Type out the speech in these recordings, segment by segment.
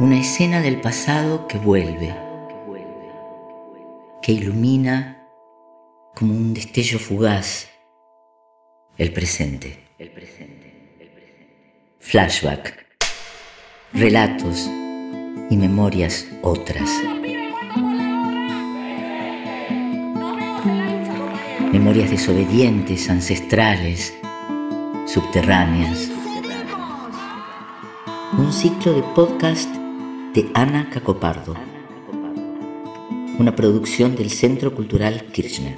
Una escena del pasado que vuelve, que ilumina como un destello fugaz el presente. Flashback, relatos y memorias otras. Memorias desobedientes, ancestrales, subterráneas. Un ciclo de podcast de Ana Cacopardo. Una producción del Centro Cultural Kirchner.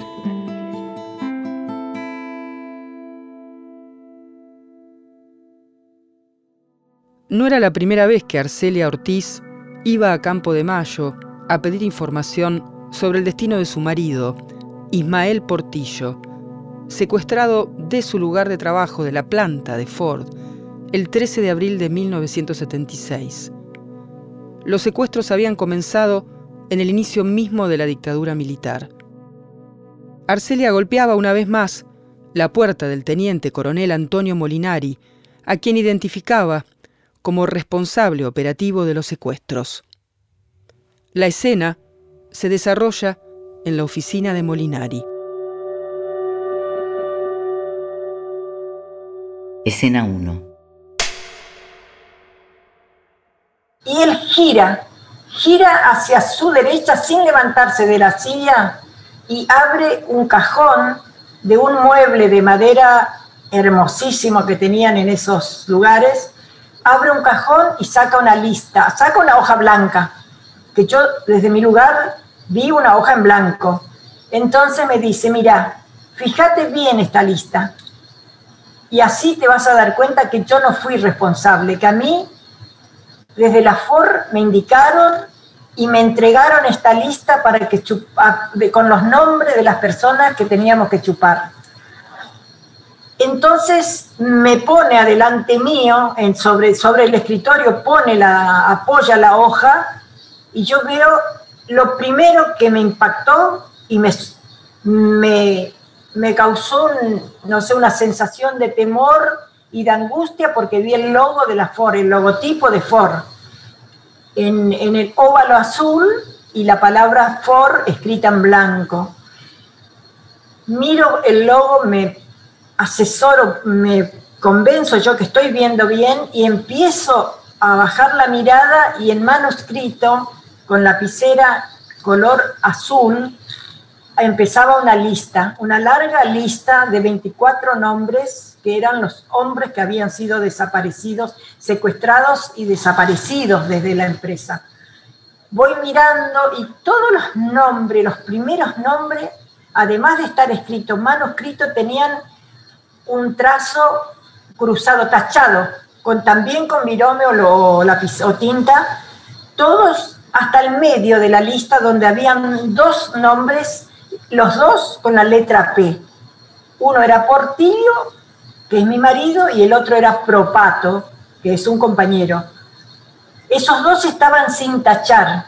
No era la primera vez que Arcelia Ortiz iba a Campo de Mayo a pedir información sobre el destino de su marido, Ismael Portillo, secuestrado de su lugar de trabajo de la planta de Ford el 13 de abril de 1976. Los secuestros habían comenzado en el inicio mismo de la dictadura militar. Arcelia golpeaba una vez más la puerta del teniente coronel Antonio Molinari, a quien identificaba como responsable operativo de los secuestros. La escena se desarrolla en la oficina de Molinari. Escena 1. Y él gira, gira hacia su derecha sin levantarse de la silla y abre un cajón de un mueble de madera hermosísimo que tenían en esos lugares abre un cajón y saca una lista, saca una hoja blanca, que yo desde mi lugar vi una hoja en blanco. Entonces me dice, mira, fíjate bien esta lista. Y así te vas a dar cuenta que yo no fui responsable, que a mí desde la FOR me indicaron y me entregaron esta lista para que con los nombres de las personas que teníamos que chupar. Entonces me pone adelante mío, en sobre, sobre el escritorio, pone la, apoya la hoja y yo veo lo primero que me impactó y me, me, causó, no sé, una sensación de temor y de angustia porque vi el logo de la FOR, el logotipo de FOR, en, en el óvalo azul y la palabra FOR escrita en blanco. Miro el logo, me asesoro, me convenzo yo que estoy viendo bien y empiezo a bajar la mirada y en manuscrito, con lapicera color azul, empezaba una lista, una larga lista de 24 nombres que eran los hombres que habían sido desaparecidos, secuestrados y desaparecidos desde la empresa. Voy mirando y todos los nombres, los primeros nombres, además de estar escrito manuscrito, tenían un trazo cruzado, tachado, con, también con virome o, o tinta, todos hasta el medio de la lista donde habían dos nombres, los dos con la letra P. Uno era Portillo, que es mi marido, y el otro era Propato, que es un compañero. Esos dos estaban sin tachar,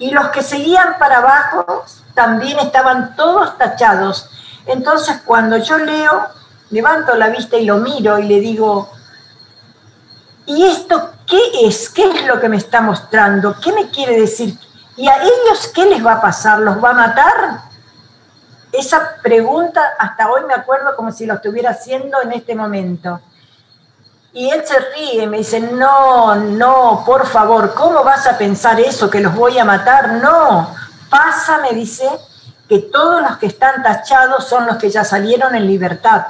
y los que seguían para abajo también estaban todos tachados. Entonces, cuando yo leo, levanto la vista y lo miro y le digo, ¿y esto qué es? ¿Qué es lo que me está mostrando? ¿Qué me quiere decir? ¿Y a ellos qué les va a pasar? ¿Los va a matar? Esa pregunta hasta hoy me acuerdo como si lo estuviera haciendo en este momento. Y él se ríe, me dice, no, no, por favor, ¿cómo vas a pensar eso, que los voy a matar? No, pasa, me dice, que todos los que están tachados son los que ya salieron en libertad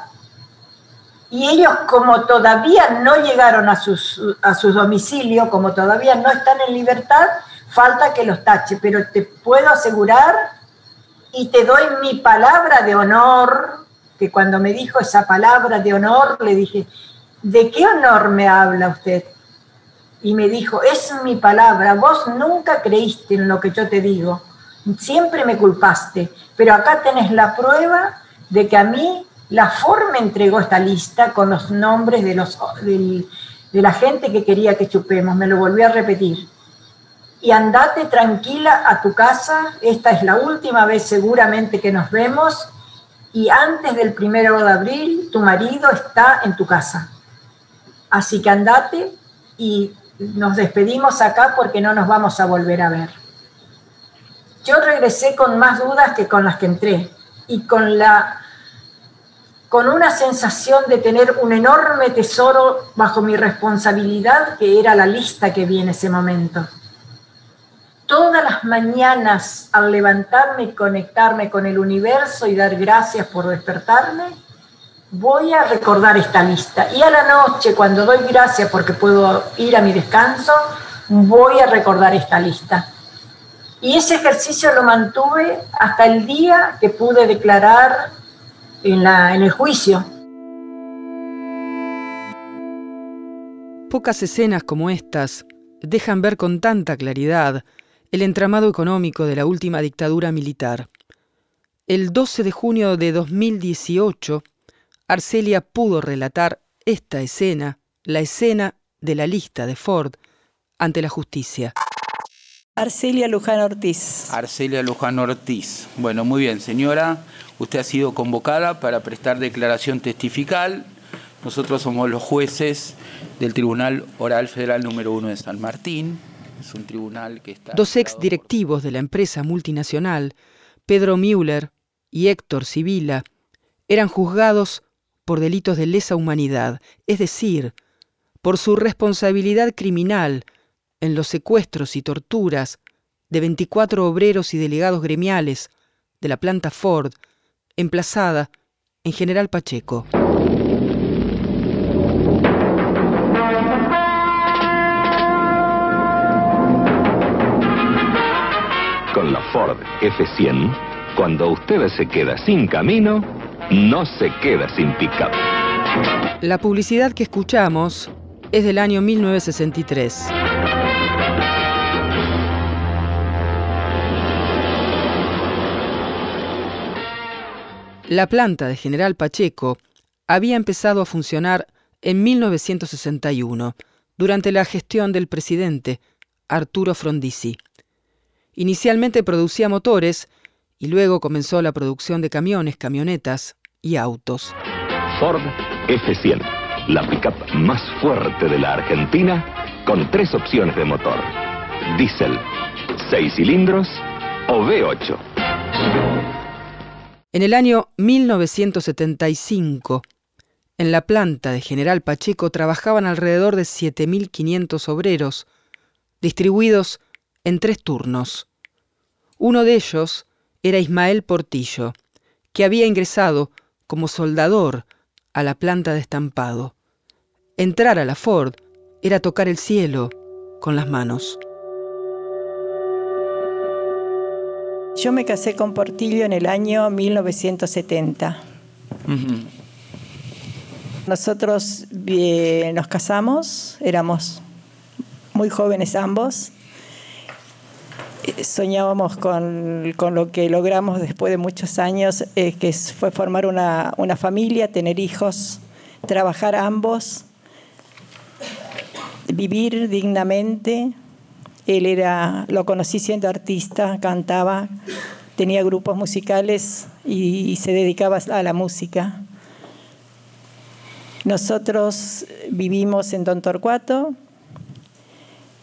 y ellos como todavía no llegaron a sus, a su domicilio, como todavía no están en libertad, falta que los tache, pero te puedo asegurar y te doy mi palabra de honor, que cuando me dijo esa palabra de honor, le dije, ¿de qué honor me habla usted? Y me dijo, es mi palabra, vos nunca creíste en lo que yo te digo, siempre me culpaste, pero acá tenés la prueba de que a mí la forma entregó esta lista con los nombres de, los, de, la gente que quería que chupemos, me lo volvió a repetir. Y andate tranquila a tu casa, esta es la última vez seguramente que nos vemos, y antes del primero de abril tu marido está en tu casa. Así que andate y nos despedimos acá porque no nos vamos a volver a ver. Yo regresé con más dudas que con las que entré y con la con una sensación de tener un enorme tesoro bajo mi responsabilidad, que era la lista que vi en ese momento. Todas las mañanas al levantarme y conectarme con el universo y dar gracias por despertarme, voy a recordar esta lista. Y a la noche, cuando doy gracias porque puedo ir a mi descanso, voy a recordar esta lista. Y ese ejercicio lo mantuve hasta el día que pude declarar en, el juicio. Pocas escenas como estas dejan ver con tanta claridad el entramado económico de la última dictadura militar. El 12 de junio de 2018, Arcelia pudo relatar esta escena, la escena de la lista de Ford, ante la justicia. Arcelia Luján Ortiz. Arcelia Luján Ortiz. Bueno, muy bien, señora. Usted ha sido convocada para prestar declaración testifical. Nosotros somos los jueces del Tribunal Oral Federal número uno de San Martín. Es un tribunal que está... Dos ex directivos de la empresa multinacional, Pedro Müller y Héctor Sibila, eran juzgados por delitos de lesa humanidad, es decir, por su responsabilidad criminal en los secuestros y torturas de 24 obreros y delegados gremiales de la planta Ford, emplazada en General Pacheco. Con la Ford F100, cuando usted se queda sin camino, no se queda sin pickup. La publicidad que escuchamos es del año 1963. La planta de General Pacheco había empezado a funcionar en 1961, durante la gestión del presidente Arturo Frondizi. Inicialmente producía motores y luego comenzó la producción de camiones, camionetas y autos. Ford F100, la pickup más fuerte de la Argentina, con tres opciones de motor: diésel, seis cilindros o V8. En el año 1975, en la planta de General Pacheco trabajaban alrededor de 7.500 obreros, distribuidos en tres turnos. Uno de ellos era Ismael Portillo, que había ingresado como soldador a la planta de estampado. Entrar a la Ford era tocar el cielo con las manos. Yo me casé con Portillo en el año 1970. Nosotros eh, nos casamos, éramos muy jóvenes ambos. Soñábamos con, lo que logramos después de muchos años, eh, que fue formar una, una familia, tener hijos, trabajar ambos, vivir dignamente, él era, lo conocí siendo artista, cantaba, tenía grupos musicales y, se dedicaba a la música. Nosotros vivimos en Don Torcuato,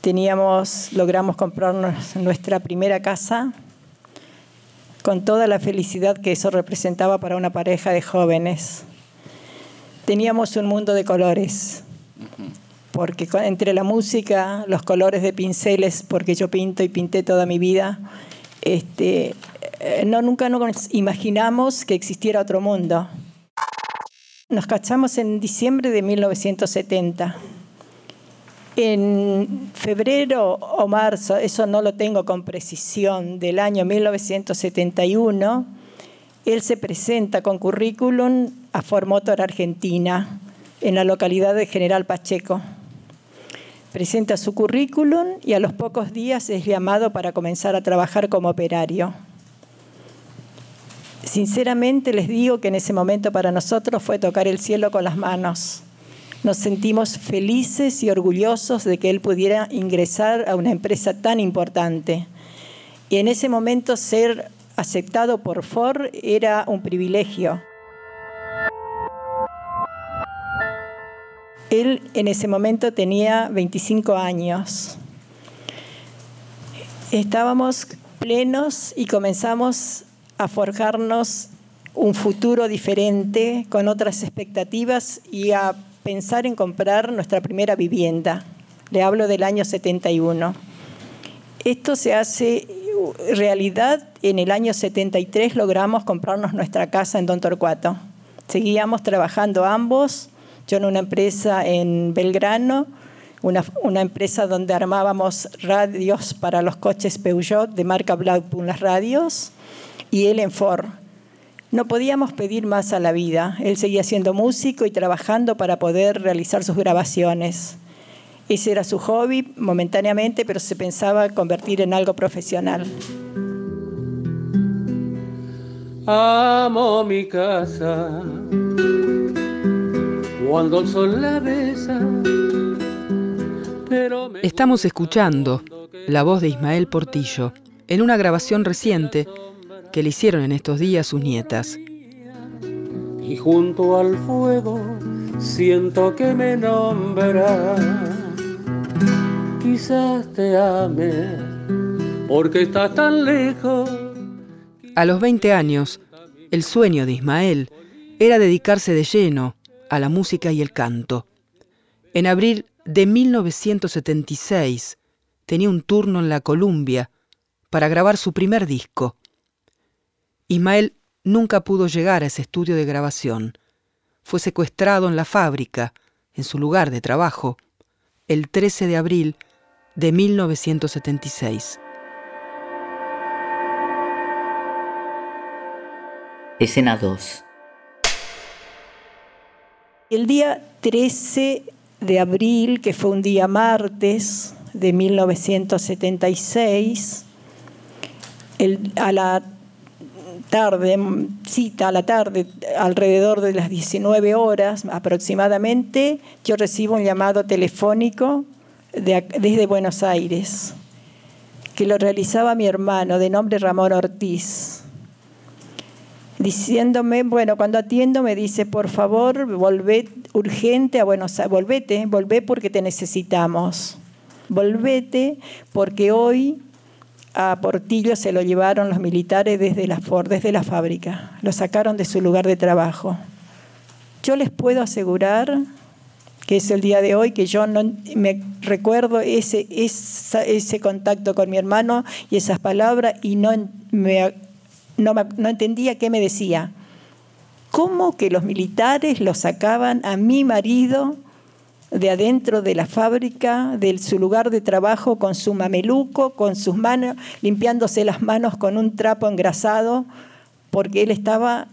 teníamos, logramos comprarnos nuestra primera casa con toda la felicidad que eso representaba para una pareja de jóvenes. Teníamos un mundo de colores porque entre la música, los colores de pinceles, porque yo pinto y pinté toda mi vida, este, eh, no, nunca nos imaginamos que existiera otro mundo. Nos cachamos en diciembre de 1970. En febrero o marzo, eso no lo tengo con precisión, del año 1971, él se presenta con currículum a Formotor Argentina, en la localidad de General Pacheco presenta su currículum y a los pocos días es llamado para comenzar a trabajar como operario. Sinceramente les digo que en ese momento para nosotros fue tocar el cielo con las manos. Nos sentimos felices y orgullosos de que él pudiera ingresar a una empresa tan importante. Y en ese momento ser aceptado por Ford era un privilegio. Él en ese momento tenía 25 años. Estábamos plenos y comenzamos a forjarnos un futuro diferente, con otras expectativas y a pensar en comprar nuestra primera vivienda. Le hablo del año 71. Esto se hace realidad en el año 73 logramos comprarnos nuestra casa en Don Torcuato. Seguíamos trabajando ambos, yo en una empresa en Belgrano, una, una, empresa donde armábamos radios para los coches Peugeot de marca Blackpool, las radios, y él en Ford. No podíamos pedir más a la vida. Él seguía siendo músico y trabajando para poder realizar sus grabaciones. Ese era su hobby momentáneamente, pero se pensaba convertir en algo profesional. Amo mi casa cuando el sol la besa. Estamos escuchando la voz de Ismael Portillo en una grabación reciente que le hicieron en estos días sus nietas. Y junto al fuego siento que me nombra. Quizás te ame porque estás tan lejos. A los 20 años, el sueño de Ismael era dedicarse de lleno a la música y el canto. En abril de 1976 tenía un turno en la Columbia para grabar su primer disco. Ismael nunca pudo llegar a ese estudio de grabación. Fue secuestrado en la fábrica, en su lugar de trabajo, el 13 de abril de 1976. Escena 2. El día 13 de abril, que fue un día martes de 1976, el, a la tarde, cita a la tarde, alrededor de las 19 horas aproximadamente, yo recibo un llamado telefónico desde Buenos Aires, que lo realizaba mi hermano de nombre Ramón Ortiz, diciéndome, bueno, cuando atiendo me dice, por favor, volvé urgente a Buenos Aires, volvete, volvé porque te necesitamos, volvete porque hoy a Portillo se lo llevaron los militares desde la, desde la fábrica, lo sacaron de su lugar de trabajo. Yo les puedo asegurar que es el día de hoy, que yo no me recuerdo ese, ese contacto con mi hermano y esas palabras y no, me, no, no entendía qué me decía. ¿Cómo que los militares lo sacaban a mi marido de adentro de la fábrica, de su lugar de trabajo, con su mameluco, con sus manos, limpiándose las manos con un trapo engrasado, porque él estaba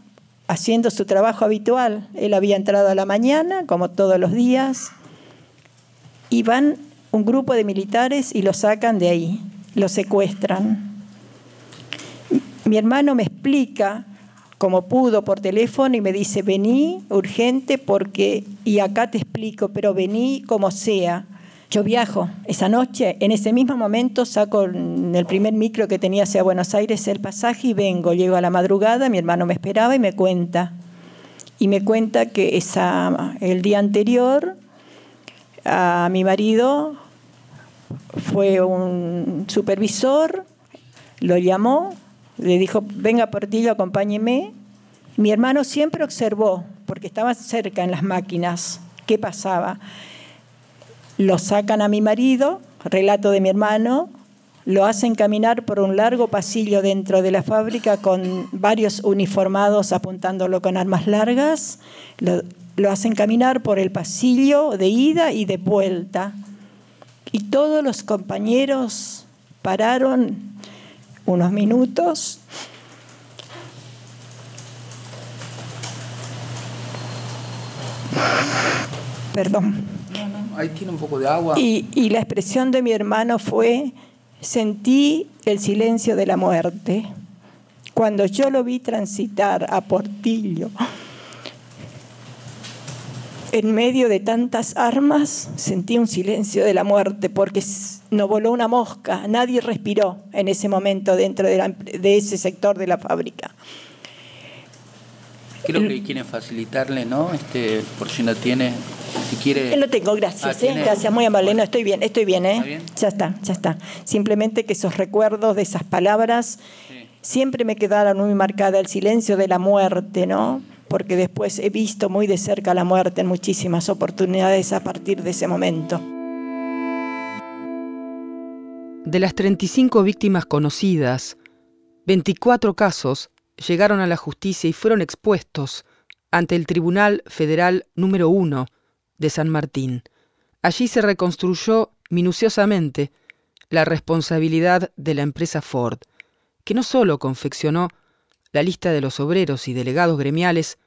haciendo su trabajo habitual. Él había entrado a la mañana, como todos los días, y van un grupo de militares y lo sacan de ahí, lo secuestran. Mi hermano me explica como pudo por teléfono y me dice, vení urgente porque, y acá te explico, pero vení como sea. Yo viajo esa noche, en ese mismo momento saco el primer micro que tenía hacia Buenos Aires el pasaje y vengo, llego a la madrugada, mi hermano me esperaba y me cuenta. Y me cuenta que esa, el día anterior a mi marido fue un supervisor, lo llamó, le dijo, venga Portillo, acompáñeme. Mi hermano siempre observó, porque estaba cerca en las máquinas, qué pasaba. Lo sacan a mi marido, relato de mi hermano, lo hacen caminar por un largo pasillo dentro de la fábrica con varios uniformados apuntándolo con armas largas, lo hacen caminar por el pasillo de ida y de vuelta. Y todos los compañeros pararon unos minutos. Perdón. ahí tiene un poco de agua. Y, y la expresión de mi hermano fue, sentí el silencio de la muerte. Cuando yo lo vi transitar a Portillo, en medio de tantas armas, sentí un silencio de la muerte porque no voló una mosca, nadie respiró en ese momento dentro de, ese sector de la fábrica. Creo que quieren facilitarle, ¿no? Este, por si no tiene, si quiere. Lo tengo, gracias, Ah, ¿eh? gracias, muy amable. No, estoy bien, estoy bien, ¿eh? ¿Está bien? Ya está, ya está. Simplemente que esos recuerdos de esas palabras Sí. siempre me quedaron muy marcada el silencio de la muerte, ¿no? Porque después he visto muy de cerca la muerte en muchísimas oportunidades a partir de ese momento. De las 35 víctimas conocidas, 24 casos llegaron a la justicia y fueron expuestos ante el Tribunal Federal número 1 de San Martín. Allí se reconstruyó minuciosamente la responsabilidad de la empresa Ford, que no solo confeccionó la lista de los obreros y delegados gremiales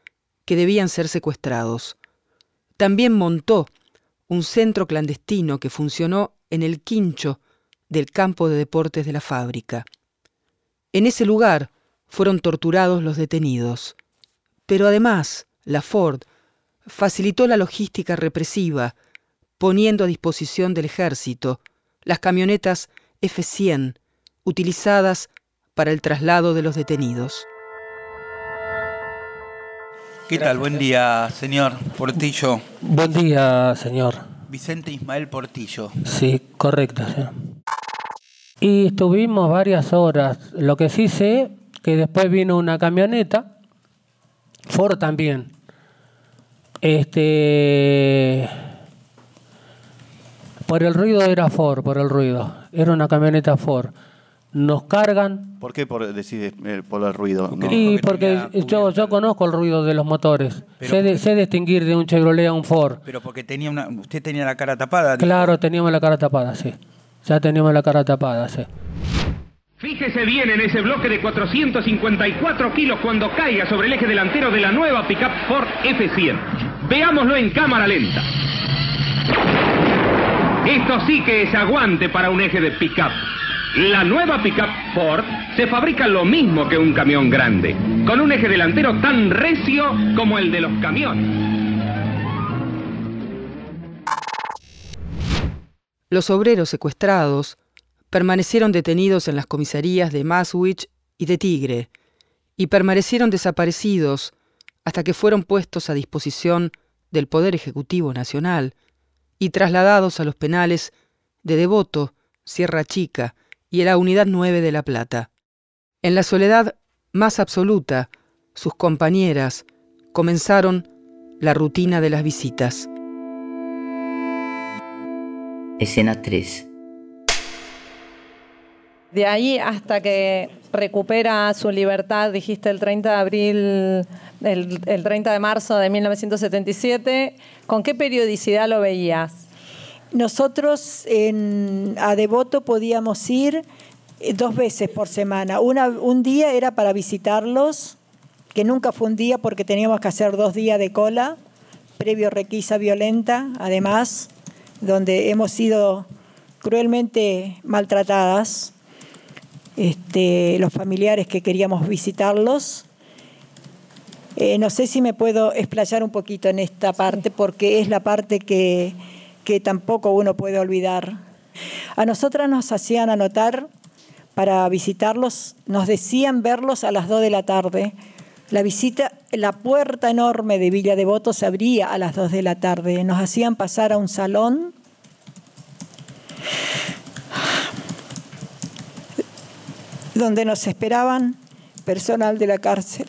que debían ser secuestrados, también montó un centro clandestino que funcionó en el quincho del campo de deportes de la fábrica. En ese lugar fueron torturados los detenidos. Pero además, la Ford facilitó la logística represiva, poniendo a disposición del ejército las camionetas F-100 utilizadas para el traslado de los detenidos. ¿Qué tal? Buen día, señor Portillo. Buen día, señor. Vicente Ismael Portillo. Sí, correcto. sí. Y estuvimos varias horas. Lo que sí sé, que después vino una camioneta, Ford también. Este. Por el ruido era Ford, por el ruido. Era una camioneta Ford. Nos cargan. ¿Por qué por, decís eh, por el ruido? No. Y porque yo, yo conozco el ruido de los motores. Pero Sé, de- sé distinguir de un Chevrolet a un Ford. Pero porque tenía una, usted tenía la cara tapada. dijo. Claro, teníamos la cara tapada, sí. Ya teníamos la cara tapada, sí. Fíjese bien en ese bloque de 454 kilos cuando caiga sobre el eje delantero de la nueva pickup Ford F100. Veámoslo en cámara lenta. Esto sí que es aguante para un eje de pickup. La nueva pickup Ford se fabrica lo mismo que un camión grande, con un eje delantero tan recio como el de los camiones. Los obreros secuestrados permanecieron detenidos en las comisarías de Maswich y de Tigre, y permanecieron desaparecidos hasta que fueron puestos a disposición del Poder Ejecutivo Nacional y trasladados a los penales de Devoto, Sierra Chica y la Unidad 9 de La Plata. En la soledad más absoluta, sus compañeras comenzaron la rutina de las visitas. Escena 3. De ahí hasta que recupera su libertad, dijiste el 30 de abril, el, el 30 de marzo de 1977, ¿con qué periodicidad lo veías? Nosotros en, a Devoto podíamos ir eh, dos veces por semana. Una, un día era para visitarlos, que nunca fue un día porque teníamos que hacer dos días de cola, previo requisa violenta, además, donde hemos sido cruelmente maltratadas. Este, los familiares que queríamos visitarlos. Eh, no sé si me puedo explayar un poquito en esta parte porque es la parte que, que tampoco uno puede olvidar. A nosotras nos hacían anotar para visitarlos, nos decían verlos a las 2 de la tarde. La visita, la puerta enorme de Villa Devoto se abría a las 2 de la tarde. Nos hacían pasar a un salón donde nos esperaban personal de la cárcel.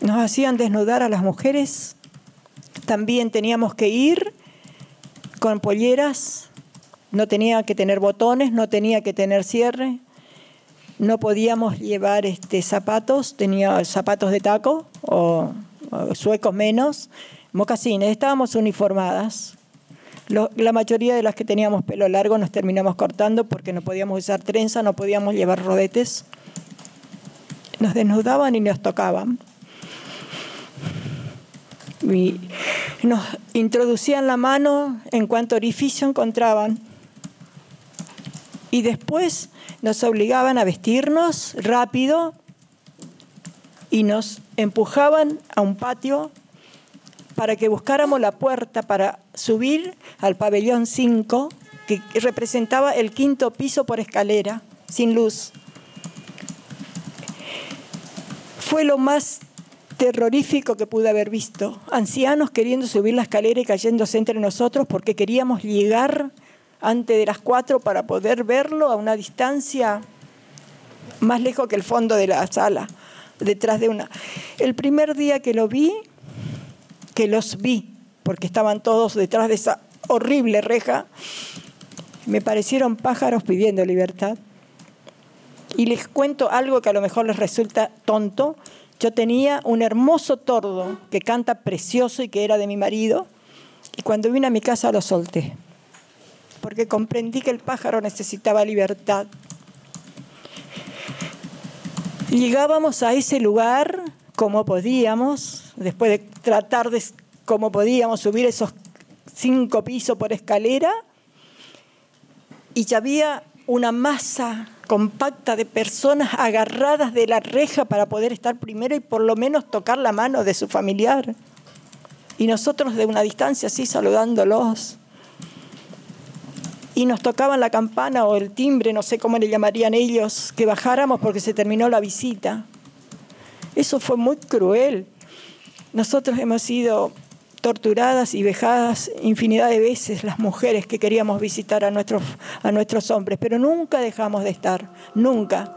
Nos hacían desnudar a las mujeres. También teníamos que ir con polleras. No tenía que tener botones, no tenía que tener cierre. No podíamos llevar este, zapatos, tenía zapatos de taco o, suecos menos, mocasines. Estábamos uniformadas. La mayoría de las que teníamos pelo largo nos terminamos cortando porque no podíamos usar trenza, no podíamos llevar rodetes. Nos desnudaban y nos tocaban. Y nos introducían la mano en cuanto orificio encontraban. Y después nos obligaban a vestirnos rápido y nos empujaban a un patio para que buscáramos la puerta para subir al pabellón 5, que representaba el quinto piso por escalera, sin luz. Fue lo más terrorífico que pude haber visto. Ancianos queriendo subir la escalera y cayéndose entre nosotros porque queríamos llegar antes de las cuatro para poder verlo a una distancia más lejos que el fondo de la sala, detrás de una. El primer día que lo vi, que los vi, porque estaban todos detrás de esa horrible reja, me parecieron pájaros pidiendo libertad. Y les cuento algo que a lo mejor les resulta tonto. Yo tenía un hermoso tordo que canta precioso y que era de mi marido. Y cuando vine a mi casa lo solté. Porque comprendí que el pájaro necesitaba libertad. Llegábamos a ese lugar como podíamos, después de tratar de cómo podíamos subir esos cinco pisos por escalera, y ya había una masa compacta de personas agarradas de la reja para poder estar primero y por lo menos tocar la mano de su familiar. Y nosotros de una distancia así saludándolos. Y nos tocaban la campana o el timbre, no sé cómo le llamarían ellos, que bajáramos porque se terminó la visita. Eso fue muy cruel. Nosotros hemos sido torturadas y vejadas infinidad de veces las mujeres que queríamos visitar a nuestros, a nuestros hombres, pero nunca dejamos de estar, nunca.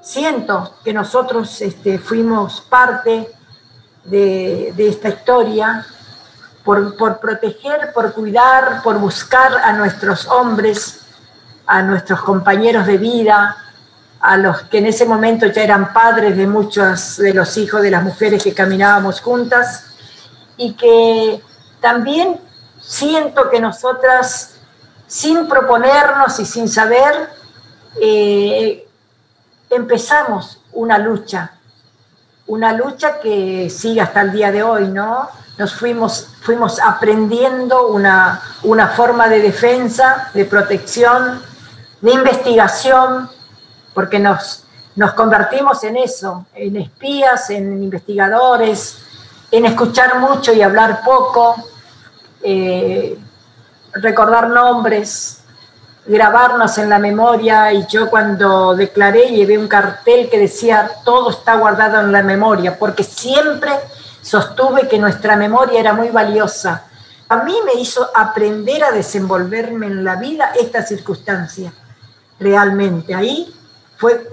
Siento que nosotros este, fuimos parte de, esta historia por, por, proteger, por cuidar, por buscar a nuestros hombres, a nuestros compañeros de vida, a los que en ese momento ya eran padres de muchos de los hijos de las mujeres que caminábamos juntas y que también siento que nosotras, sin proponernos y sin saber, eh, empezamos una lucha, una lucha que sigue hasta el día de hoy, ¿no? Nos fuimos, fuimos aprendiendo una, una forma de defensa, de protección, de investigación, porque nos, convertimos en eso, en espías, en investigadores, en escuchar mucho y hablar poco, eh, recordar nombres, grabarnos en la memoria y yo cuando declaré llevé un cartel que decía todo está guardado en la memoria, porque siempre sostuve que nuestra memoria era muy valiosa. A mí me hizo aprender a desenvolverme en la vida esta circunstancia, realmente. Ahí fue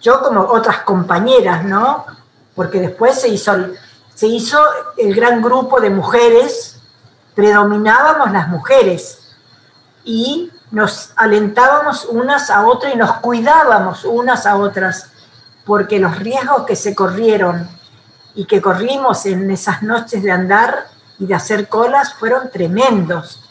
yo como otras compañeras, ¿no? Porque después se hizo, se hizo el gran grupo de mujeres, predominábamos las mujeres y nos alentábamos unas a otras y nos cuidábamos unas a otras, porque los riesgos que se corrieron y que corrimos en esas noches de andar y de hacer colas fueron tremendos.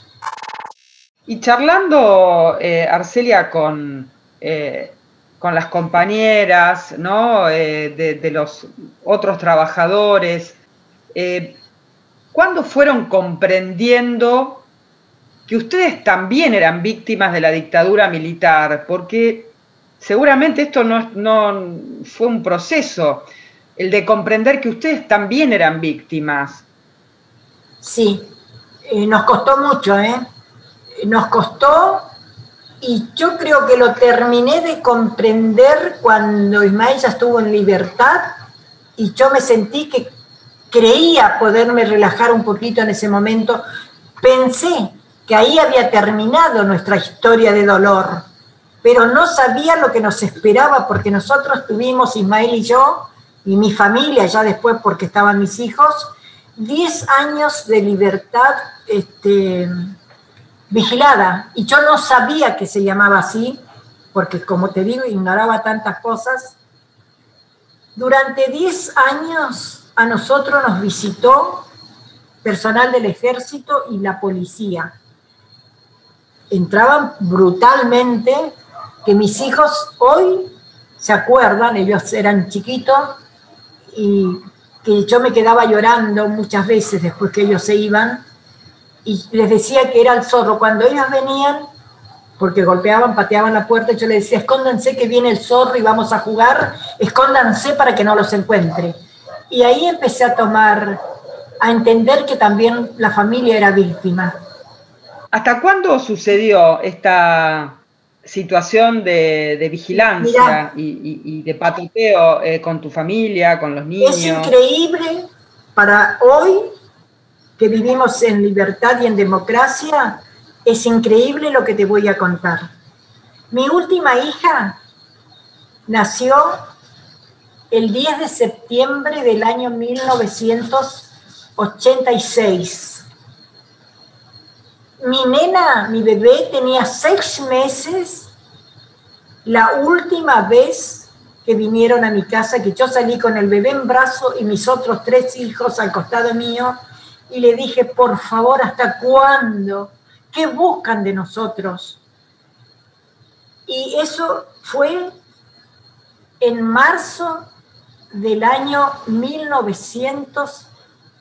Y charlando, eh, Arcelia, con eh, con las compañeras, ¿no? Eh, de, los otros trabajadores. Eh, ¿Cuándo fueron comprendiendo que ustedes también eran víctimas de la dictadura militar? Porque seguramente esto no, no fue un proceso, el de comprender que ustedes también eran víctimas. Sí, eh, nos costó mucho, ¿eh? Nos costó y yo creo que lo terminé de comprender cuando Ismael ya estuvo en libertad y yo me sentí que creía poderme relajar un poquito en ese momento. Pensé que ahí había terminado nuestra historia de dolor, pero no sabía lo que nos esperaba porque nosotros tuvimos, Ismael y yo, y mi familia, ya después porque estaban mis hijos, 10 años de libertad este, vigilada. Y yo no sabía que se llamaba así, porque como te digo, ignoraba tantas cosas. Durante 10 años a nosotros nos visitó personal del ejército y la policía. Entraban brutalmente, que mis hijos hoy se acuerdan, ellos eran chiquitos, y que yo me quedaba llorando muchas veces después que ellos se iban, y les decía que era el zorro. Cuando ellos venían, porque golpeaban, pateaban la puerta, yo les decía, escóndanse que viene el zorro y vamos a jugar, escóndanse para que no los encuentre. Y ahí empecé a tomar, a entender que también la familia era víctima. ¿Hasta cuándo sucedió esta situación de, vigilancia y, de patoteo eh, con tu familia, con los niños? Es increíble para hoy que vivimos en libertad y en democracia, es increíble lo que te voy a contar. Mi última hija nació el 10 de septiembre del año 1986 mi nena, mi bebé, tenía seis meses la última vez que vinieron a mi casa, que yo salí con el bebé en brazo y mis otros tres hijos al costado mío, y le dije, por favor, ¿hasta cuándo? ¿Qué buscan de nosotros? Y eso fue en marzo del año 1900.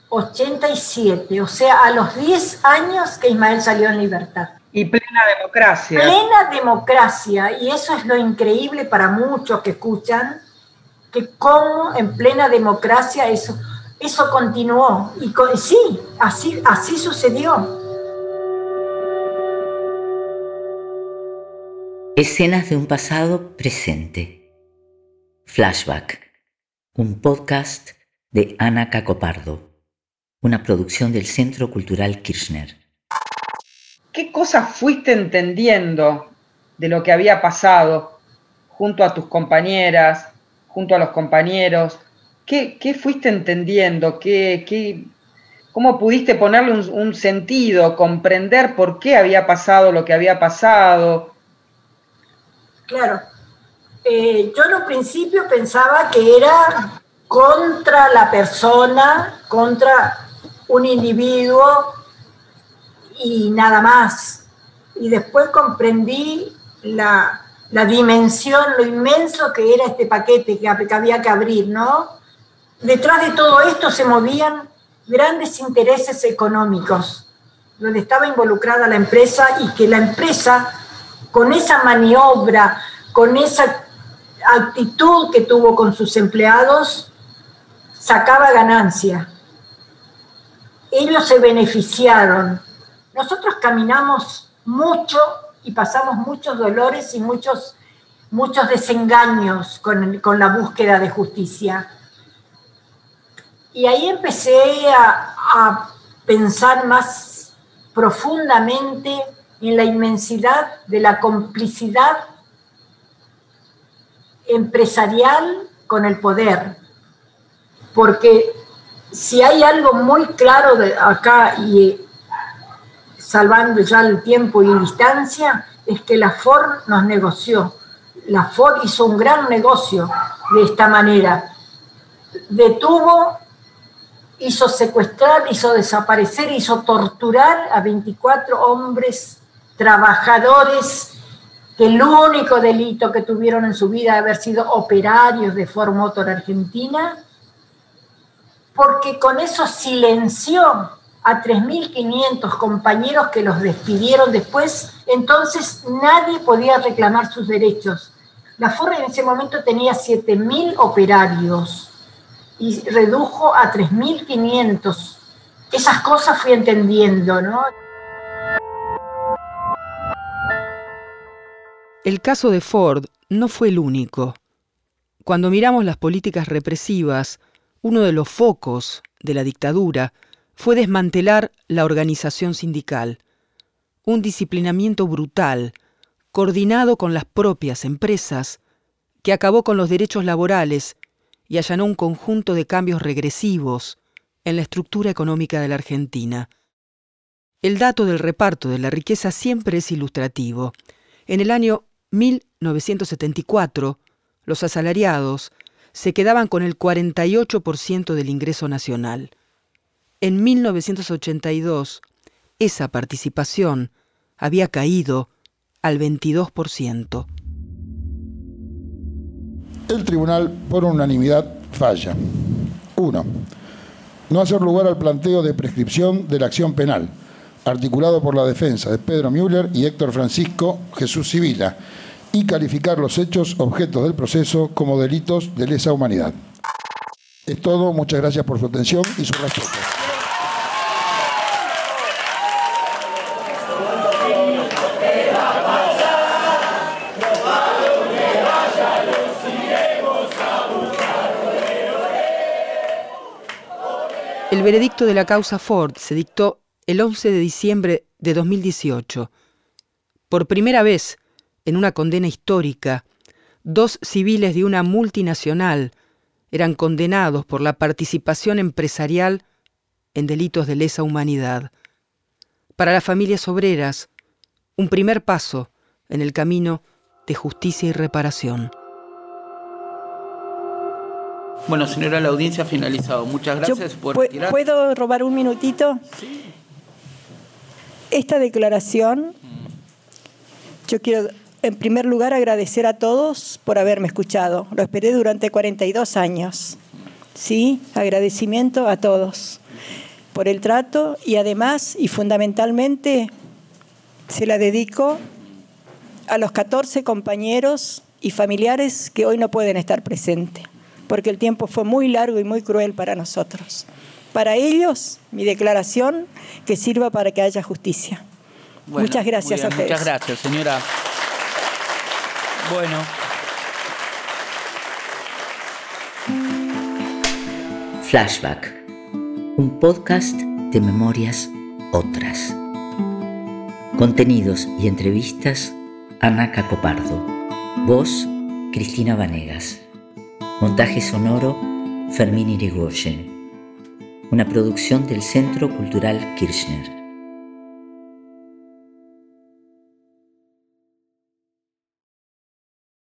87, o sea, a los 10 años que Ismael salió en libertad. Y plena democracia. Plena democracia, y eso es lo increíble para muchos que escuchan, que cómo en plena democracia eso, eso continuó. Y sí, así, así sucedió. Escenas de un pasado presente. Flashback, un podcast de Ana Cacopardo una producción del Centro Cultural Kirchner. ¿Qué cosas fuiste entendiendo de lo que había pasado junto a tus compañeras, junto a los compañeros? ¿Qué, fuiste entendiendo? ¿Qué, cómo pudiste ponerle un, sentido, comprender por qué había pasado lo que había pasado? Claro. Eh, yo en un principio pensaba que era contra la persona, contra un individuo y nada más. Y después comprendí la, dimensión, lo inmenso que era este paquete que, había que abrir, ¿no? Detrás de todo esto se movían grandes intereses económicos, donde estaba involucrada la empresa y que la empresa, con esa maniobra, con esa actitud que tuvo con sus empleados, sacaba ganancia ellos se beneficiaron. Nosotros caminamos mucho y pasamos muchos dolores y muchos, muchos desengaños con, con la búsqueda de justicia. Y ahí empecé a, pensar más profundamente en la inmensidad de la complicidad empresarial con el poder, porque si hay algo muy claro de acá y salvando ya el tiempo y distancia, es que la Ford nos negoció. La Ford hizo un gran negocio de esta manera. Detuvo, hizo secuestrar, hizo desaparecer, hizo torturar a 24 hombres trabajadores que el único delito que tuvieron en su vida haber sido operarios de Ford Motor Argentina porque con eso silenció a 3.500 compañeros que los despidieron después, entonces nadie podía reclamar sus derechos. La FOR en ese momento tenía 7.000 operarios y redujo a 3.500. Esas cosas fui entendiendo, ¿no? El caso de Ford no fue el único. Cuando miramos las políticas represivas uno de los focos de la dictadura fue desmantelar la organización sindical, un disciplinamiento brutal, coordinado con las propias empresas, que acabó con los derechos laborales y allanó un conjunto de cambios regresivos en la estructura económica de la Argentina. El dato del reparto de la riqueza siempre es ilustrativo. En el año 1974, los asalariados se quedaban con el 48% del ingreso nacional. En 1982, esa participación había caído al 22%. El tribunal, por unanimidad, falla. 1. No hacer lugar al planteo de prescripción de la acción penal, articulado por la defensa de Pedro Müller y Héctor Francisco Jesús Civila, y calificar los hechos objetos del proceso como delitos de lesa humanidad. Es todo, muchas gracias por su atención y su respeto. El veredicto de la causa Ford se dictó el 11 de diciembre de 2018. Por primera vez, en una condena histórica, dos civiles de una multinacional eran condenados por la participación empresarial en delitos de lesa humanidad. Para las familias obreras, un primer paso en el camino de justicia y reparación. Bueno, señora, la audiencia ha finalizado. Muchas gracias Yo por retirar. ¿Puedo robar un minutito? Esta declaración, yo quiero en primer lugar agradecer a todos por haberme escuchado. Lo esperé durante 42 años. Sí, agradecimiento a todos por el trato y además y fundamentalmente se la dedico a los 14 compañeros y familiares que hoy no pueden estar presentes, porque el tiempo fue muy largo y muy cruel para nosotros. Para ellos, mi declaración que sirva para que haya justicia. Bueno, muchas gracias a ustedes. Muchas gracias, señora. Bueno. Flashback, un podcast de memorias otras. Contenidos y entrevistas, Ana Cacopardo. Voz, Cristina Vanegas. Montaje sonoro, Fermín Irigoyen. Una producción del Centro Cultural Kirchner.